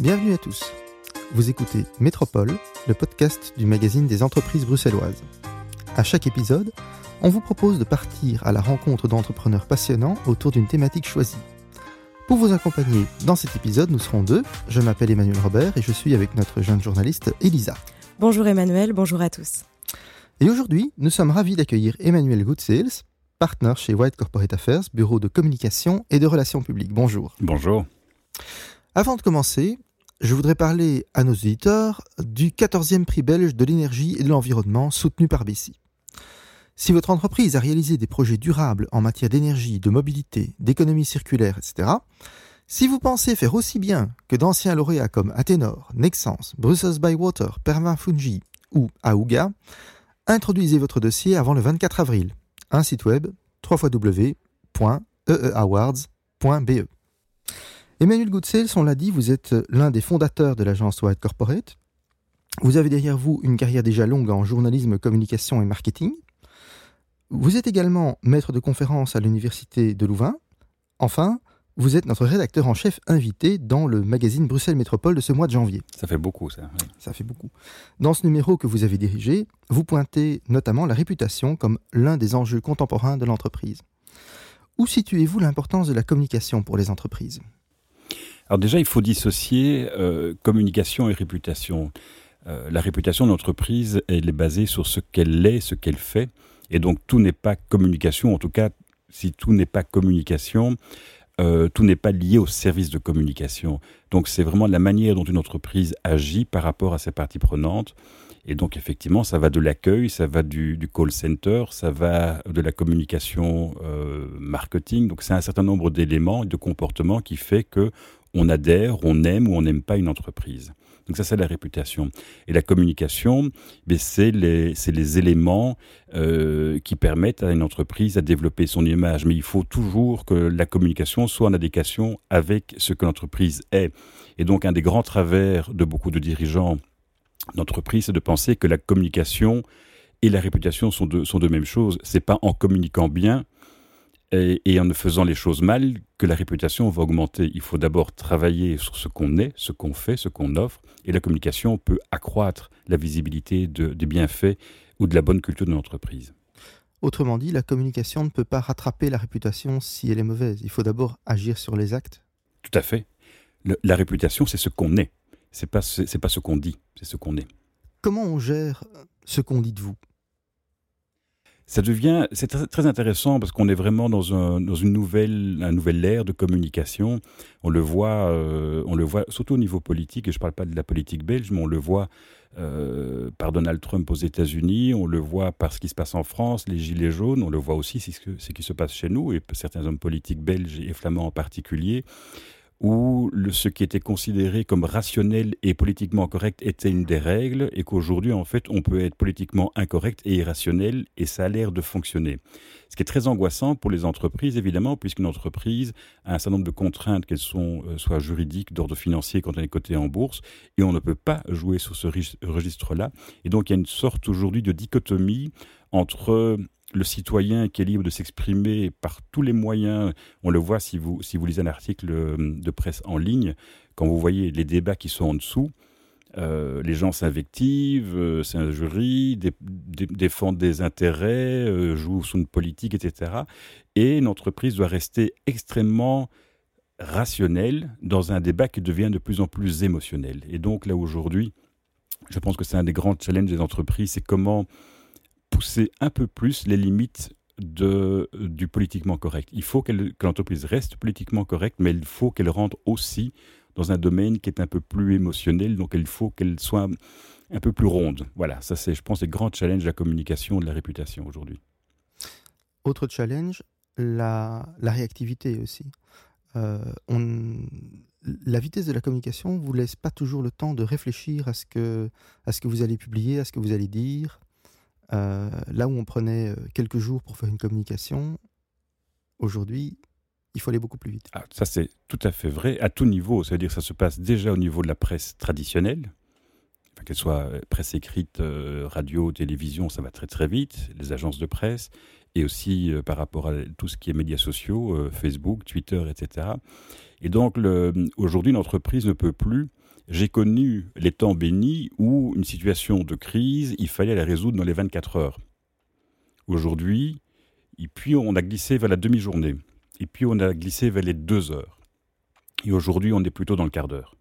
Bienvenue à tous. Vous écoutez Métropole, le podcast du magazine des entreprises bruxelloises. À chaque épisode, on vous propose de partir à la rencontre d'entrepreneurs passionnants autour d'une thématique choisie. Pour vous accompagner dans cet épisode, nous serons deux. Je m'appelle Emmanuel Robert et je suis avec notre jeune journaliste Elisa. Bonjour Emmanuel, bonjour à tous. Et aujourd'hui, nous sommes ravis d'accueillir Emmanuel Goodsales, partenaire chez White Corporate Affairs, bureau de communication et de relations publiques. Bonjour. Bonjour. Avant de commencer, je voudrais parler à nos auditeurs du 14e prix belge de l'énergie et de l'environnement soutenu par BC. Si votre entreprise a réalisé des projets durables en matière d'énergie, de mobilité, d'économie circulaire, etc., si vous pensez faire aussi bien que d'anciens lauréats comme Athénor, Nexans, Brussels by Water, Pervin Fungi ou Aouga, introduisez votre dossier avant le 24 avril. Un site web www.eeawards.be. Emmanuel Goodsales, on l'a dit, vous êtes l'un des fondateurs de l'agence White Corporate. Vous avez derrière vous une carrière déjà longue en journalisme, communication et marketing. Vous êtes également maître de conférence à l'Université de Louvain. Enfin, vous êtes notre rédacteur en chef invité dans le magazine Bruxelles Métropole de ce mois de janvier. Ça fait beaucoup, ça. Ça fait beaucoup. Dans ce numéro que vous avez dirigé, vous pointez notamment la réputation comme l'un des enjeux contemporains de l'entreprise. Où situez-vous l'importance de la communication pour les entreprises? Alors déjà, il faut dissocier euh, communication et réputation. Euh, la réputation de l'entreprise, elle est basée sur ce qu'elle est, ce qu'elle fait. Et donc tout n'est pas communication, en tout cas, si tout n'est pas communication, euh, tout n'est pas lié au service de communication. Donc c'est vraiment la manière dont une entreprise agit par rapport à ses parties prenantes. Et donc effectivement, ça va de l'accueil, ça va du, call center, ça va de la communication marketing. Donc c'est un certain nombre d'éléments et de comportements qui fait que on adhère, on aime ou on n'aime pas une entreprise. Donc ça, c'est la réputation. Et la communication, ben, c'est les, les, éléments euh, qui permettent à une entreprise à développer son image. Mais il faut toujours que la communication soit en adéquation avec ce que l'entreprise est. Et donc, un des grands travers de beaucoup de dirigeants d'entreprise, c'est de penser que la communication et la réputation sont deux, sont deux mêmes choses. C'est pas en communiquant bien et, en ne faisant les choses mal que la réputation va augmenter. Il faut d'abord travailler sur ce qu'on est, ce qu'on fait, ce qu'on offre, et la communication peut accroître la visibilité des bienfaits ou de la bonne culture de l'entreprise. Autrement dit, la communication ne peut pas rattraper la réputation si elle est mauvaise. Il faut d'abord agir sur les actes. Tout à fait. la réputation, c'est ce qu'on est. C'est pas c'est pas ce qu'on dit, c'est ce qu'on est. Comment on gère ce qu'on dit de vous? Ça devient, c'est très, intéressant parce qu'on est vraiment dans, un, dans une nouvelle, un nouvel ère de communication. On le voit, euh, on le voit surtout au niveau politique. Et je parle pas de la politique belge, mais on le voit euh, par Donald Trump aux États-Unis, on le voit par ce qui se passe en France, les gilets jaunes, on le voit aussi ce qui se passe chez nous et certains hommes politiques belges et flamands en particulier où ce qui était considéré comme rationnel et politiquement correct était une des règles, et qu'aujourd'hui, en fait, on peut être politiquement incorrect et irrationnel, et ça a l'air de fonctionner. Ce qui est très angoissant pour les entreprises, évidemment, puisqu'une entreprise a un certain nombre de contraintes, qu'elles sont euh, soit juridiques, d'ordre financier quand elle est cotée en bourse, et on ne peut pas jouer sur ce registre-là. Et donc, il y a une sorte aujourd'hui de dichotomie entre le citoyen qui est libre de s'exprimer par tous les moyens, on le voit si vous, si vous lisez un article euh, de presse en ligne, quand vous voyez les débats qui sont en dessous, euh, les gens s'invectivent, euh, jury, défendent des intérêts, jouent sur une politique, etc. Et une entreprise doit rester extrêmement rationnelle dans un débat qui devient de plus en plus émotionnel. Et donc là aujourd'hui, je pense que c'est un des grands challenges des entreprises, c'est comment pousser un peu plus les limites du politiquement correct. Il faut que l'entreprise reste politiquement correcte, mais il faut qu'elle rentre aussi dans un domaine qui est un peu plus émotionnel, donc il faut qu'elle soit un peu plus ronde. Voilà, ça c'est, je pense, le grand challenge de la communication, de la réputation aujourd'hui. Autre challenge, la, réactivité aussi. Euh, la vitesse de la communication vous laisse pas toujours le temps de réfléchir à ce que vous allez publier, à ce que vous allez dire. Euh, là où on prenait euh, quelques jours pour faire une communication, aujourd'hui, il faut aller beaucoup plus vite. Ah, ça, c'est tout à fait vrai, à tout niveau. Ça veut dire que ça se passe déjà au niveau de la presse traditionnelle, qu'elle soit euh, presse écrite, radio, télévision, ça va très très vite, les agences de presse, et aussi par rapport à tout ce qui est médias sociaux, Facebook, Twitter, etc. Et donc, aujourd'hui, l'entreprise ne peut plus j'ai connu les temps bénis où une situation de crise, il fallait la résoudre dans les 24 heures. Aujourd'hui, et puis on a glissé vers la demi-journée, et puis on a glissé vers les deux heures. Et aujourd'hui, on est plutôt dans le quart d'heure.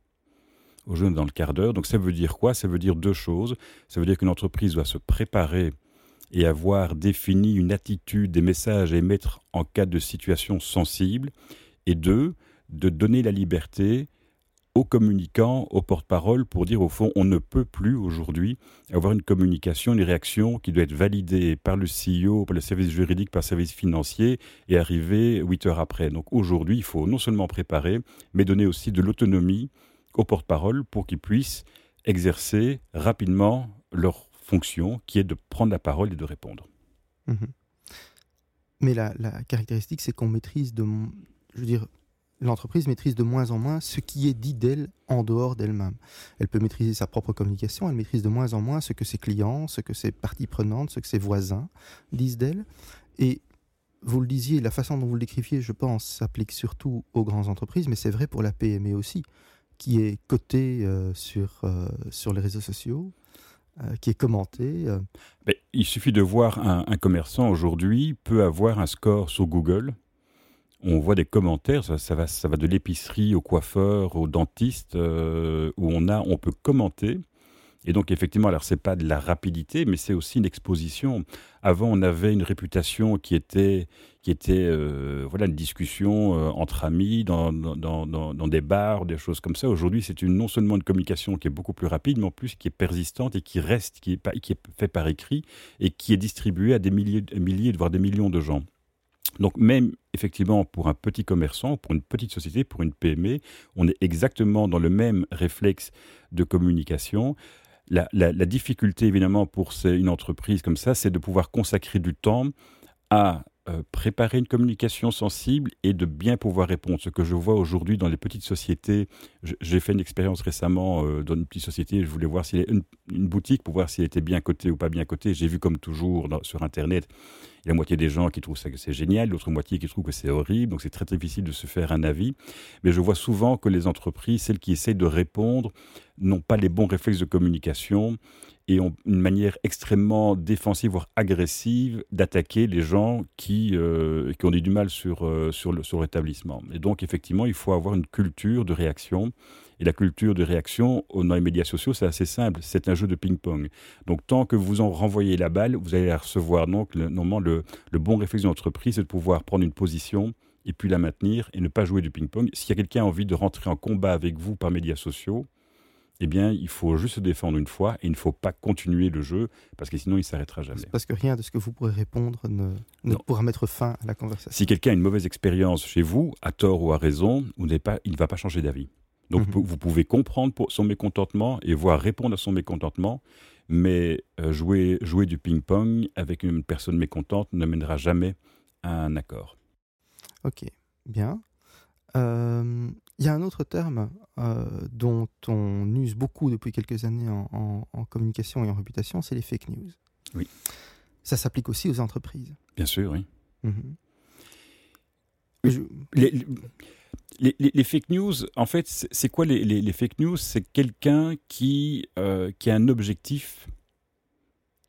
Aujourd'hui, on est dans le quart d'heure. Donc ça veut dire quoi? Ça veut dire deux choses. Ça veut dire qu'une entreprise doit se préparer et avoir défini une attitude, des messages à émettre en cas de situation sensible. Et deux, de donner la liberté aux communicants, aux porte-parole, pour dire au fond, on ne peut plus aujourd'hui avoir une communication, une réaction qui doit être validée par le CEO, par le service juridique, par le service financier et arriver huit heures après. Donc aujourd'hui, il faut non seulement préparer, mais donner aussi de l'autonomie aux porte-parole pour qu'ils puissent exercer rapidement leur fonction, qui est de prendre la parole et de répondre. Mhm. Mais la, la caractéristique, c'est qu'on maîtrise de, je veux dire, l'entreprise maîtrise de moins en moins ce qui est dit d'elle en dehors d'elle-même. Elle peut maîtriser sa propre communication, elle maîtrise de moins en moins ce que ses clients, ce que ses parties prenantes, ce que ses voisins disent d'elle. Et vous le disiez, la façon dont vous le décriviez, je pense, s'applique surtout aux grandes entreprises, mais c'est vrai pour la PME aussi, qui est cotée euh, sur, euh, sur les réseaux sociaux, euh, qui est commentée. Il suffit de voir un, un commerçant aujourd'hui peut avoir un score sur Google on voit des commentaires, ça, va, ça va de l'épicerie au coiffeur, au dentiste, euh, où on a, on peut commenter. Et donc effectivement, alors c'est pas de la rapidité, mais c'est aussi une exposition. Avant, on avait une réputation qui était, qui était, euh, voilà, une discussion euh, entre amis dans, dans, des bars, des choses comme ça. Aujourd'hui, c'est une, non seulement une communication qui est beaucoup plus rapide, mais en plus qui est persistante et qui reste, qui est, qui est fait par écrit et qui est distribuée à des milliers, milliers, voire des millions de gens. Donc même effectivement pour un petit commerçant, pour une petite société, pour une PME, on est exactement dans le même réflexe de communication. La, difficulté évidemment pour une entreprise comme ça, c'est de pouvoir consacrer du temps à préparer une communication sensible et de bien pouvoir répondre. Ce que je vois aujourd'hui dans les petites sociétés, j'ai fait une expérience récemment euh, dans une petite société, je voulais voir s'il une, une boutique pour voir s'il était bien coté ou pas bien coté. J'ai vu comme toujours sur Internet, il y a la moitié des gens qui trouvent ça que c'est génial, l'autre moitié qui trouvent que c'est horrible, donc c'est très difficile de se faire un avis. Mais je vois souvent que les entreprises, celles qui essayent de répondre, n'ont pas les bons réflexes de communication et ont une manière extrêmement défensive, voire agressive, d'attaquer les gens qui, euh, qui ont du mal sur, euh, sur, le, sur l'établissement. Et donc, effectivement, il faut avoir une culture de réaction. Et la culture de réaction dans les médias sociaux, c'est assez simple. C'est un jeu de ping-pong. Donc, tant que vous en renvoyez la balle, vous allez la recevoir. Donc, le, normalement, le, le bon réflexe de l'entreprise, c'est de pouvoir prendre une position et puis la maintenir et ne pas jouer du ping-pong. S'il y a quelqu'un qui a envie de rentrer en combat avec vous par médias sociaux, eh bien, il faut juste se défendre une fois et il ne faut pas continuer le jeu parce que sinon il s'arrêtera jamais. Parce que rien de ce que vous pourrez répondre ne, pourra mettre fin à la conversation. Si quelqu'un a une mauvaise expérience chez vous, à tort ou à raison, pas, il ne va pas changer d'avis. Donc mhm. vous pouvez comprendre son mécontentement et voir répondre à son mécontentement, mais euh, jouer, jouer du ping-pong avec une personne mécontente ne mènera jamais à un accord. Ok, bien. Euh, il y a un autre terme euh, dont on use beaucoup depuis quelques années en, communication et en réputation, c'est les fake news. Oui. Ça s'applique aussi aux entreprises. Bien sûr, oui. Mhm. les, fake news, en fait, c'est quoi les, fake news? C'est quelqu'un qui, euh, qui a un objectif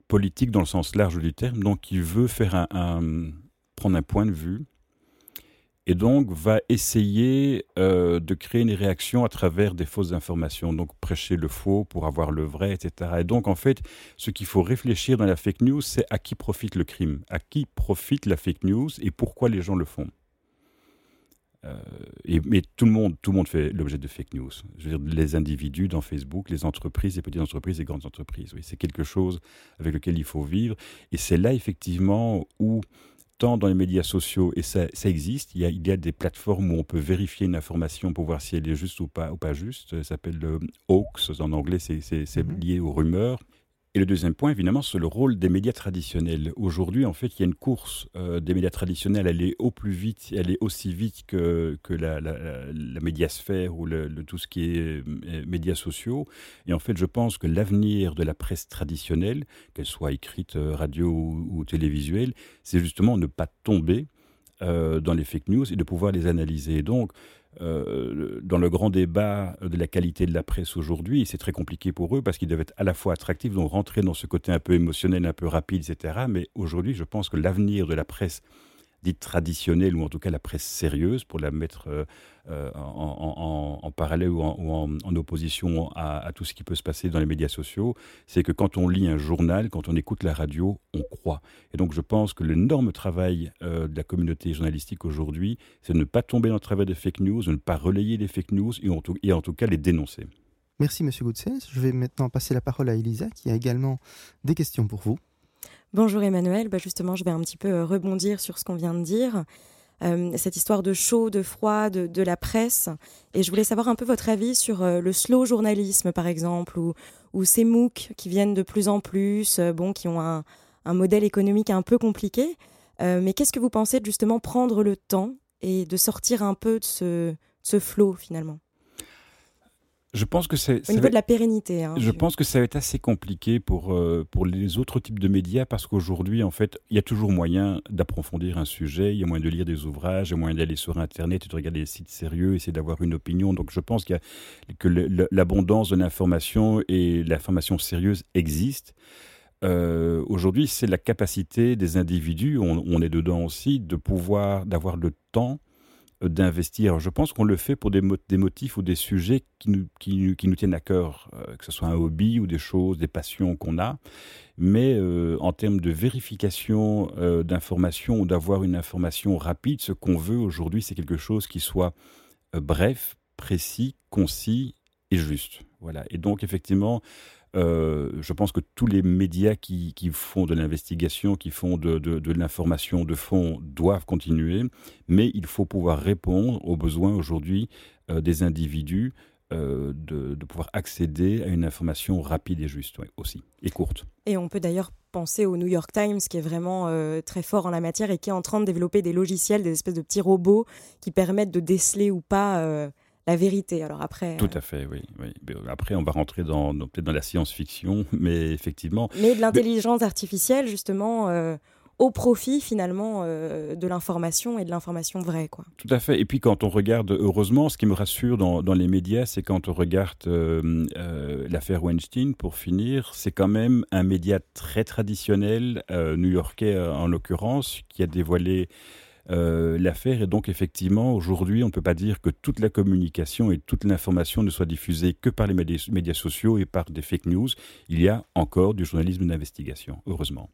politique dans le sens large du terme, donc qui veut faire un, prendre un point de vue et donc va essayer euh, de créer une réaction à travers des fausses informations, donc prêcher le faux pour avoir le vrai, etc. Et donc en fait, ce qu'il faut réfléchir dans la fake news, c'est à qui profite le crime, à qui profite la fake news et pourquoi les gens le font? Euh, mais tout le monde, tout le monde fait l'objet de fake news. Je veux dire, les individus dans Facebook, les entreprises, les petites entreprises, les grandes entreprises. Oui, c'est quelque chose avec lequel il faut vivre. Et c'est là effectivement où dans les médias sociaux, et ça, existe, il y, a, il y, a, des plateformes où on peut vérifier une information pour voir si elle est juste ou pas, ou pas juste. Ça s'appelle le hoax, en anglais, c'est mhm. lié aux rumeurs. Et le deuxième point, évidemment, c'est le rôle des médias traditionnels. Aujourd'hui, en fait, il y a une course euh, des médias traditionnels. Elle est au plus vite, elle est aussi vite que, que la, médiasphère ou le, tout ce qui est euh, médias sociaux. Et en fait, je pense que l'avenir de la presse traditionnelle, qu'elle soit écrite, euh, radio ou, télévisuelle, c'est justement ne pas tomber dans les fake news et de pouvoir les analyser. Donc, dans le grand débat de la qualité de la presse aujourd'hui, c'est très compliqué pour eux parce qu'ils doivent être à la fois attractifs, donc rentrer dans ce côté un peu émotionnel, un peu rapide, etc. Mais aujourd'hui, je pense que l'avenir de la presse dite traditionnelle, ou en tout cas la presse sérieuse, pour la mettre euh, euh, en, parallèle ou, en, opposition à, tout ce qui peut se passer dans les médias sociaux, c'est que quand on lit un journal, quand on écoute la radio, on croit. Et donc je pense que l'énorme travail euh, de la communauté journalistique aujourd'hui, c'est de ne pas tomber dans le travail des fake news, de ne pas relayer les fake news et en tout, cas les dénoncer. Merci Monsieur Goudsens. Je vais maintenant passer la parole à Elisa qui a également des questions pour vous. Bonjour Emmanuel, bah justement je vais un petit peu euh, rebondir sur ce qu'on vient de dire. Euh, cette histoire de chaud, de froid, de, la presse. Et je voulais savoir un peu votre avis sur euh, le slow journalisme, par exemple, ou, ces MOOC qui viennent de plus en plus, bon, qui ont un, modèle économique un peu compliqué. mais qu'est-ce que vous pensez de justement prendre le temps et de sortir un peu de ce flot finalement? Je pense que c'est au niveau de la pérennité. Hein, je, pense que ça va être assez compliqué pour euh, pour les autres types de médias parce qu'aujourd'hui, en fait, il y a toujours moyen d'approfondir un sujet, il y a moyen de lire des ouvrages, il y a moyen d'aller sur Internet et de regarder des sites sérieux, essayer d'avoir une opinion. Donc, je pense qu'il y a que l'abondance de l'information et l'information sérieuse existent. Euh, aujourd'hui, c'est la capacité des individus, on, on, est dedans aussi, de pouvoir, d'avoir le temps d'investir. Je pense qu'on le fait pour des, motifs ou des sujets qui nous, qui, nous tiennent à cœur, euh, que ce soit un hobby ou des choses, des passions qu'on a. Mais euh, en termes de vérification euh, d'informations ou d'avoir une information rapide, ce qu'on veut aujourd'hui, c'est quelque chose qui soit bref, précis, concis et juste. Voilà. Et donc, effectivement, euh, je pense que tous les médias qui, font de l'investigation, qui font de, l'information de fond, doivent continuer, mais il faut pouvoir répondre aux besoins aujourd'hui euh, des individus euh, de, pouvoir accéder à une information rapide et juste aussi, et courte. Et on peut d'ailleurs penser au New York Times, qui est vraiment très fort en la matière et qui est en train de développer des logiciels, des espèces de petits robots qui permettent de déceler ou pas la vérité. Alors après. Tout euh, à fait, oui. Après, on va rentrer dans, peut-être dans la science-fiction, mais effectivement. Mais de l'intelligence artificielle, justement. Euh, au profit finalement euh, de l'information et de l'information vraie. Quoi. Tout à fait. Et puis quand on regarde, heureusement, ce qui me rassure dans, dans les médias, c'est quand on regarde l'affaire Weinstein, pour finir, c'est quand même un média très traditionnel, new-yorkais en l'occurrence, qui a dévoilé euh, l'affaire. est donc effectivement, aujourd'hui, on ne peut pas dire que toute la communication et toute l'information ne soit diffusée que par les médias, sociaux et par des fake news. Il y a encore du journalisme d'investigation, heureusement.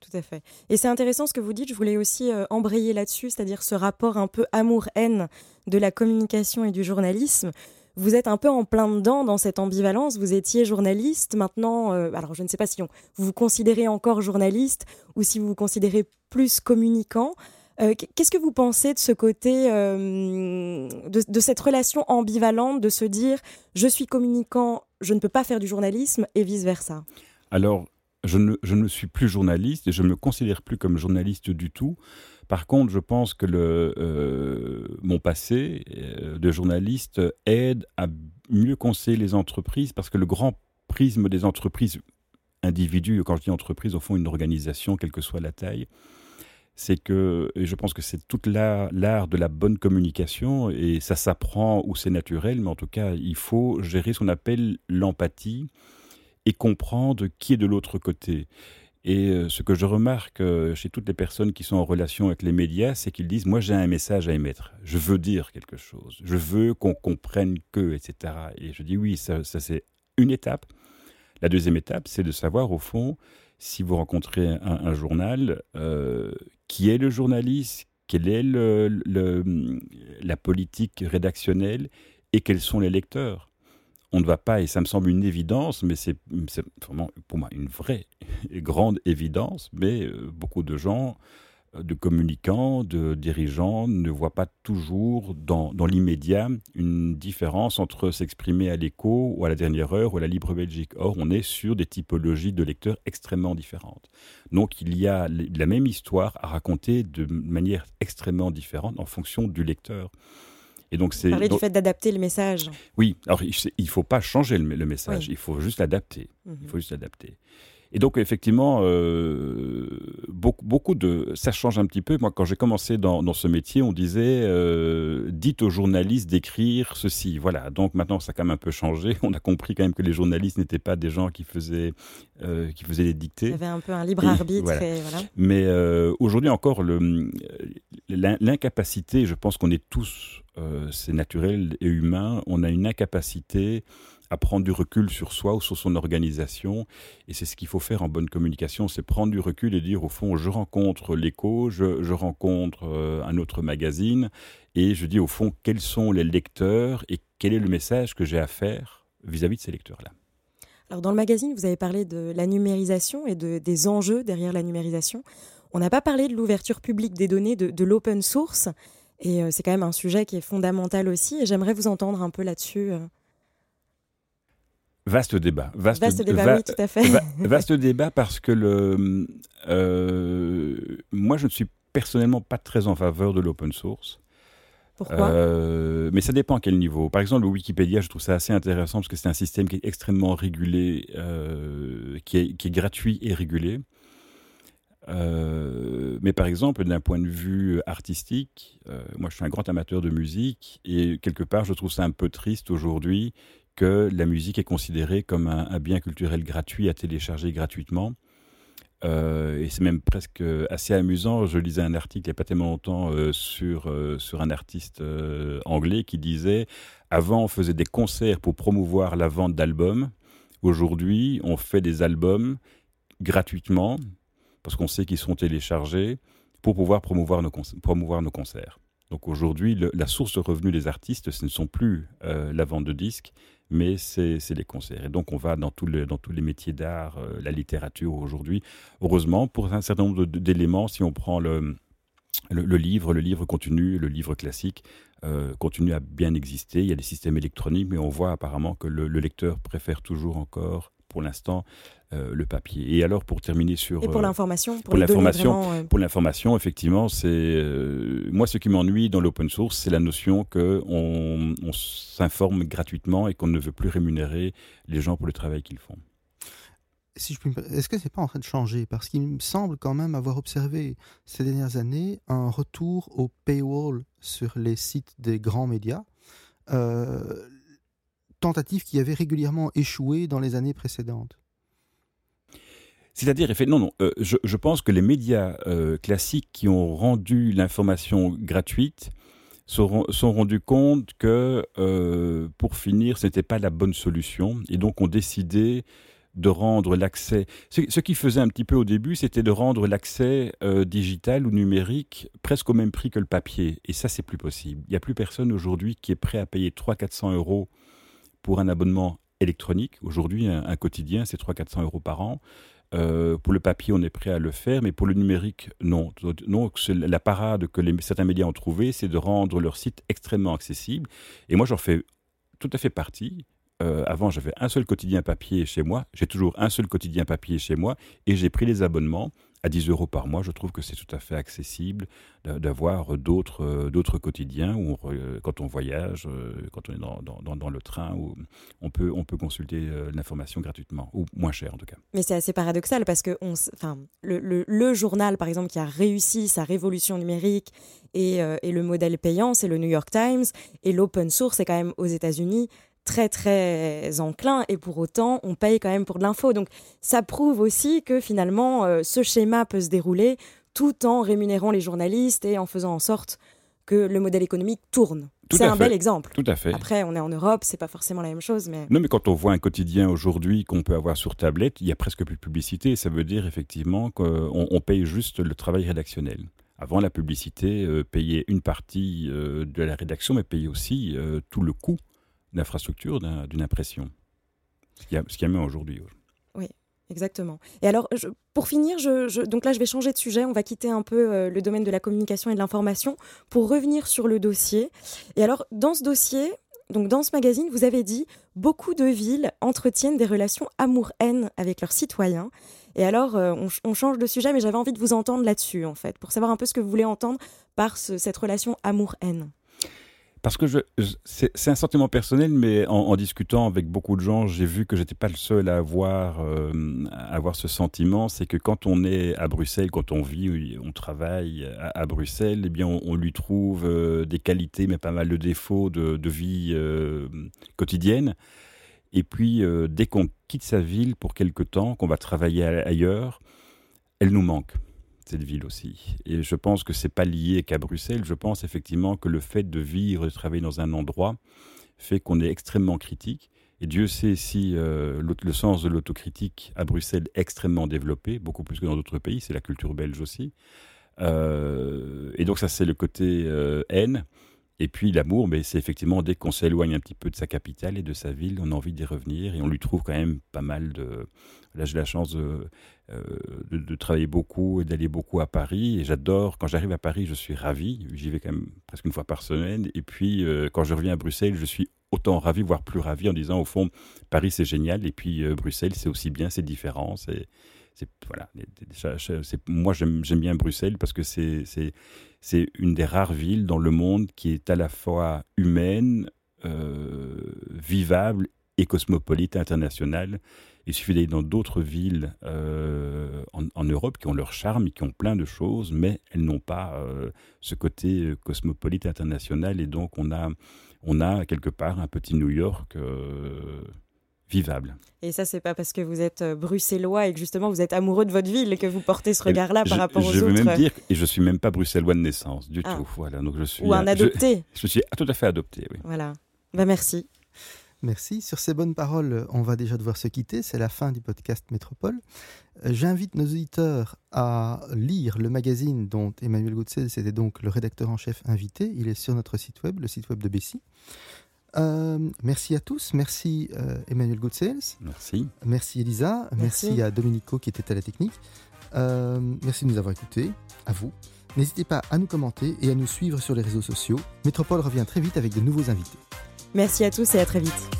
Tout à fait. Et c'est intéressant ce que vous dites. Je voulais aussi euh, embrayer là-dessus, c'est-à-dire ce rapport un peu amour-haine de la communication et du journalisme. Vous êtes un peu en plein dedans dans cette ambivalence. Vous étiez journaliste, maintenant, euh, alors je ne sais pas si vous vous considérez encore journaliste ou si vous vous considérez plus communicant. Euh, qu'est-ce que vous pensez de ce côté, euh, de, cette relation ambivalente de se dire je suis communicant, je ne peux pas faire du journalisme et vice-versa? Alors, je ne, je ne, suis plus journaliste et je ne me considère plus comme journaliste du tout. Par contre, je pense que le, euh, mon passé de journaliste aide à mieux conseiller les entreprises parce que le grand prisme des entreprises individus, quand je dis entreprise, au fond une organisation, quelle que soit la taille, c'est que, et je pense que c'est toute l'art de la bonne communication, et ça s'apprend ou c'est naturel, mais en tout cas, il faut gérer ce qu'on appelle l'empathie et comprendre qui est de l'autre côté. Et euh, ce que je remarque euh, chez toutes les personnes qui sont en relation avec les médias, c'est qu'ils disent, moi j'ai un message à émettre, je veux dire quelque chose, je veux qu'on comprenne que, etc. Et je dis, oui, ça, c'est une étape. La deuxième étape, c'est de savoir au fond, si vous rencontrez un, journal, euh, qui est le journaliste, quelle est la politique rédactionnelle et quels sont les lecteurs. On ne va pas, et ça me semble une évidence, mais c'est vraiment pour moi une vraie grande évidence, mais euh, beaucoup de gens de communicants, de dirigeants ne voient pas toujours dans, l'immédiat une différence entre s'exprimer à l'écho ou à la dernière heure ou à la Libre Belgique. Or, on est sur des typologies de lecteurs extrêmement différentes. Donc, il y a la même histoire à raconter de manière extrêmement différente en fonction du lecteur. Et donc c'est parler du fait d'adapter le message. Oui, alors il ne faut pas changer le, message, il faut juste l'adapter. Il mhm. faut juste l'adapter. Et donc, effectivement, euh, beaucoup, beaucoup de. Ça change un petit peu. Moi, quand j'ai commencé dans, dans, ce métier, on disait euh, dites aux journalistes d'écrire ceci. Voilà. Donc, maintenant, ça a quand même un peu changé. On a compris quand même que les journalistes n'étaient pas des gens qui faisaient, euh, qui faisaient les dictées. Il y avait un peu un libre arbitre. voilà. Mais aujourd'hui, encore, l'incapacité, je pense qu'on est tous, c'est naturel et humain, on a une incapacité à prendre du recul sur soi ou sur son organisation. Et c'est ce qu'il faut faire en bonne communication, c'est prendre du recul et dire au fond, je rencontre l'écho, je, rencontre euh, un autre magazine, et je dis au fond, quels sont les lecteurs et quel est le message que j'ai à faire vis-à-vis de ces lecteurs-là. Alors dans le magazine, vous avez parlé de la numérisation et de, des enjeux derrière la numérisation. On n'a pas parlé de l'ouverture publique des données, de, l'open source. Et euh, c'est quand même un sujet qui est fondamental aussi. Et j'aimerais vous entendre un peu là-dessus. Vaste débat. Vaste, débat, oui, tout à fait. vaste débat parce que le, euh, moi, je ne suis personnellement pas très en faveur de l'open source. Pourquoi? Euh, Mais ça dépend à quel niveau. Par exemple, le Wikipédia, je trouve ça assez intéressant parce que c'est un système qui est extrêmement régulé, euh, qui, est, qui, est, gratuit et régulé. mais par exemple, d'un point de vue artistique, moi je suis un grand amateur de musique et quelque part je trouve ça un peu triste aujourd'hui que la musique est considérée comme un, bien culturel gratuit à télécharger gratuitement. Euh, et c'est même presque assez amusant. Je lisais un article il n'y a pas tellement longtemps euh, sur, euh, sur un artiste anglais qui disait Avant, on faisait des concerts pour promouvoir la vente d'albums. Aujourd'hui, on fait des albums gratuitement parce qu'on sait qu'ils seront téléchargés pour pouvoir promouvoir nos, promouvoir nos concerts. Donc aujourd'hui, la source de revenus des artistes, ce ne sont plus la vente de disques, mais c'est les concerts. Et donc on va dans, tous les métiers d'art, euh, la littérature aujourd'hui. Heureusement, pour un certain nombre d'éléments, si on prend le, le, livre, le livre continue, le livre classique euh, continue à bien exister. Il y a des systèmes électroniques, mais on voit apparemment que le lecteur préfère toujours encore pour l'instant euh, le papier. Et alors pour terminer sur et pour euh, l'information, pour, l'information, euh, pour l'information, effectivement, c'est moi ce qui m'ennuie dans l'open source, c'est la notion que on, s'informe gratuitement et qu'on ne veut plus rémunérer les gens pour le travail qu'ils font. Si je est-ce que c'est pas en train de changer? Parce qu'il me semble quand même avoir observé ces dernières années un retour au paywall sur les sites des grands médias. Euh, tentative qui avait régulièrement échoué dans les années précédentes. C'est-à-dire, non, non, euh, je, pense que les médias euh, classiques qui ont rendu l'information gratuite sont, sont rendus compte que, euh, pour finir, ce n'était pas la bonne solution, et donc ont décidé de rendre l'accès. Ce, ce qui faisait un petit peu au début, c'était de rendre l'accès digital ou numérique presque au même prix que le papier. Et ça, c'est plus possible. Il n'y a plus personne aujourd'hui qui est prêt à payer 300-400 euros pour un abonnement électronique. Aujourd'hui, un, quotidien, c'est 300-400 euros par an. Euh, pour le papier, on est prêt à le faire, mais pour le numérique, non. Donc, la parade que certains médias ont trouvée, c'est de rendre leur site extrêmement accessible. Et moi, j'en fais tout à fait partie. Euh, avant, j'avais un seul quotidien papier chez moi. J'ai toujours un seul quotidien papier chez moi. Et j'ai pris les abonnements à 10 euros par mois, je trouve que c'est tout à fait accessible d'avoir d'autres euh, d'autres quotidiens où quand on voyage, euh, quand on est dans, le train, où on peut, on peut consulter euh, l'information gratuitement, ou moins cher en tout cas. Mais c'est assez paradoxal parce que on, enfin, le, le, journal, par exemple, qui a réussi sa révolution numérique et, et le modèle payant, c'est le New York Times, et l'open source, c'est quand même aux États-Unis très très enclin et pour autant on paye quand même pour de l'info. Donc ça prouve aussi que finalement euh, ce schéma peut se dérouler tout en rémunérant les journalistes et en faisant en sorte que le modèle économique tourne. C'est un bel exemple. Tout à fait. Après, on est en Europe, c'est pas forcément la même chose, mais. Non, mais quand on voit un quotidien aujourd'hui qu'on peut avoir sur tablette, il y a presque plus de publicité. Ça veut dire effectivement qu'on paye juste le travail rédactionnel. Avant, la publicité euh, payait une partie euh, de la rédaction, mais payait aussi tout le coût d'infrastructure d'une impression. Ce qu'il y même aujourd'hui. Oui, exactement. Et alors, pour finir, je, donc là, je vais changer de sujet. On va quitter un peu euh, le domaine de la communication et de l'information pour revenir sur le dossier. Et alors, dans ce dossier, donc dans ce magazine, vous avez dit beaucoup de villes entretiennent des relations amour-haine avec leurs citoyens. Et alors, euh, on, change de sujet, mais j'avais envie de vous entendre là-dessus, en fait, pour savoir un peu ce que vous voulez entendre par cette relation amour-haine. Parce que c'est un sentiment personnel, mais en, discutant avec beaucoup de gens, j'ai vu que j'étais pas le seul à avoir, euh, à avoir ce sentiment. C'est que quand on est à Bruxelles, quand on vit, on travaille à, Bruxelles, eh bien, on, lui trouve euh, des qualités, mais pas mal de défauts de, de vie euh, quotidienne. Et puis, dès qu'on quitte sa ville pour quelque temps, qu'on va travailler ailleurs, elle nous manque cette ville aussi. Et je pense que c'est pas lié qu'à Bruxelles. Je pense effectivement que le fait de vivre et de travailler dans un endroit fait qu'on est extrêmement critique. Et Dieu sait si euh, le sens de l'autocritique à Bruxelles est extrêmement développé, beaucoup plus que dans d'autres pays. C'est la culture belge aussi. Euh, et donc ça, c'est le côté euh, haine. Et puis l'amour, mais c'est effectivement dès qu'on s'éloigne un petit peu de sa capitale et de sa ville, on a envie d'y revenir et on lui trouve quand même pas mal de. Là, j'ai la chance de, euh, de, travailler beaucoup et d'aller beaucoup à Paris. Et j'adore, quand j'arrive à Paris, je suis ravi. J'y vais quand même presque une fois par semaine. Et puis, euh, quand je reviens à Bruxelles, je suis autant ravi, voire plus ravi, en disant, au fond, Paris, c'est génial. Et puis, euh, Bruxelles, c'est aussi bien, c'est différent. Moi, j'aime, bien Bruxelles parce que c'est, une des rares villes dans le monde qui est à la fois humaine, vivable et cosmopolite internationale. Il suffit d'aller dans d'autres villes euh, en, Europe qui ont leur charme et qui ont plein de choses, mais elles n'ont pas euh, ce côté euh, cosmopolite international. Et donc, on a, on a quelque part un petit New York vivable. Et ça, c'est pas parce que vous êtes bruxellois et que justement vous êtes amoureux de votre ville que vous portez ce regard-là par rapport aux autres. Je veux même dire, et je suis même pas bruxellois de naissance du ah. tout. Voilà, donc je suis ou un adopté. Je, je, suis tout à fait adopté, oui. Voilà. Ben merci. Merci. Sur ces bonnes paroles, on va déjà devoir se quitter. C'est la fin du podcast Métropole. Euh, j'invite nos auditeurs à lire le magazine dont Emmanuel Goutsel c'était donc le rédacteur en chef invité. Il est sur notre site web, le site web de Bessie. Euh, merci à tous. Merci euh, Emmanuel Goutsels. Merci. Merci Elisa. Merci. à Domenico qui était à la technique. merci de nous avoir écoutés. À vous. N'hésitez pas à nous commenter et à nous suivre sur les réseaux sociaux. Métropole revient très vite avec de nouveaux invités. Merci à tous et à très vite.